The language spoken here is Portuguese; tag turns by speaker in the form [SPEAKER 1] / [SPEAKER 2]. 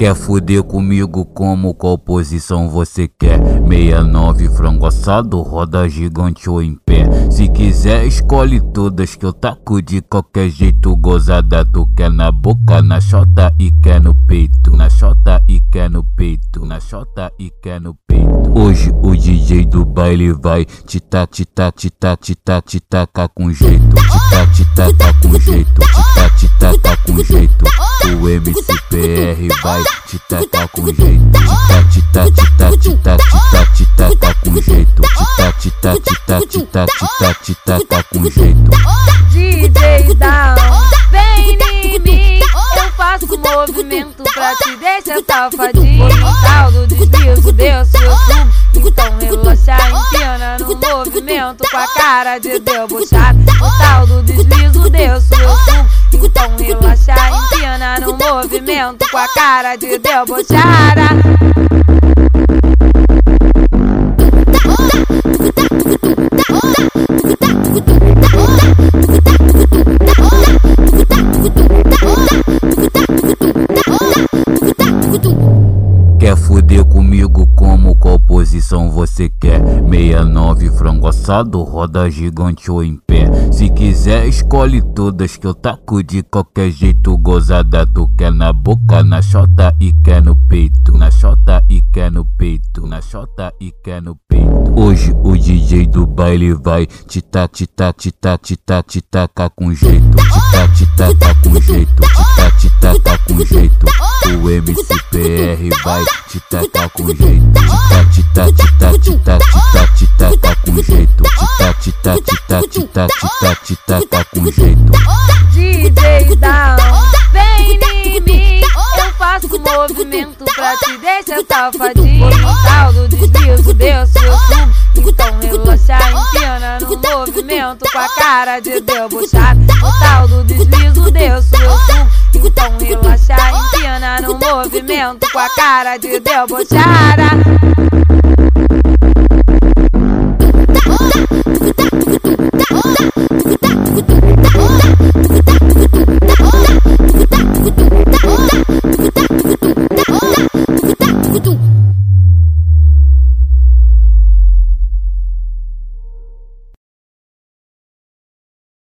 [SPEAKER 1] Quer fuder comigo como qual posição você quer? 69 frango assado, roda gigante ou em pé. Se quiser, escolhe todas que eu taco de qualquer jeito. Gozada, tu quer na boca, na chota e quer no peito. Na chota e quer no peito. Na chota e quer no peito. Hoje o DJ do baile vai te tac, te tac, te tacar com jeito. Te tac, te tacar com jeito. Te tac, te tacar com jeito. O MCPR vai te tacar com jeito. Te tac, te tac, te tacar com jeito. Tac, te tac, te tac, te tacar com jeito.
[SPEAKER 2] DJ Down, vem em mim. Eu faço movimento pra te deixar safadinho. Tal do deslizo, desço, eu subo. Então no movimento com a cara de debochado. No tal do deslizo, desço, eu subo. Então relaxa, empina no movimento com a cara de debochada.
[SPEAKER 1] Quer fuder comigo como qual posição você quer? 69 frango assado, roda gigante ou em pé. Se quiser, escolhe todas que eu taco de qualquer jeito. Gozada, tu quer na boca, na chota e quer no peito. Na chota e quer no peito. Na chota e quer no peito. Hoje o DJ do baile vai te tac, te tac, te tac, te te tacar com jeito. Te tac, te tacar com jeito. Te tac, te com jeito. O MCPR vai te tacar com jeito. Te tac, te tac, te tac, te tac, te tacar com jeito. Te tac, te tac, te tac, te tac, te tac, te tacar com jeito.
[SPEAKER 2] DJ Down, vem em mim. Eu faço movimento pra te deixar safadinho. Do deslizo, desço, eu subo. Então relaxa, empina no movimento com a cara de debochado. No tal do deslizo, desço, eu subo. Então relaxa, empina no movimento com a cara de debochada.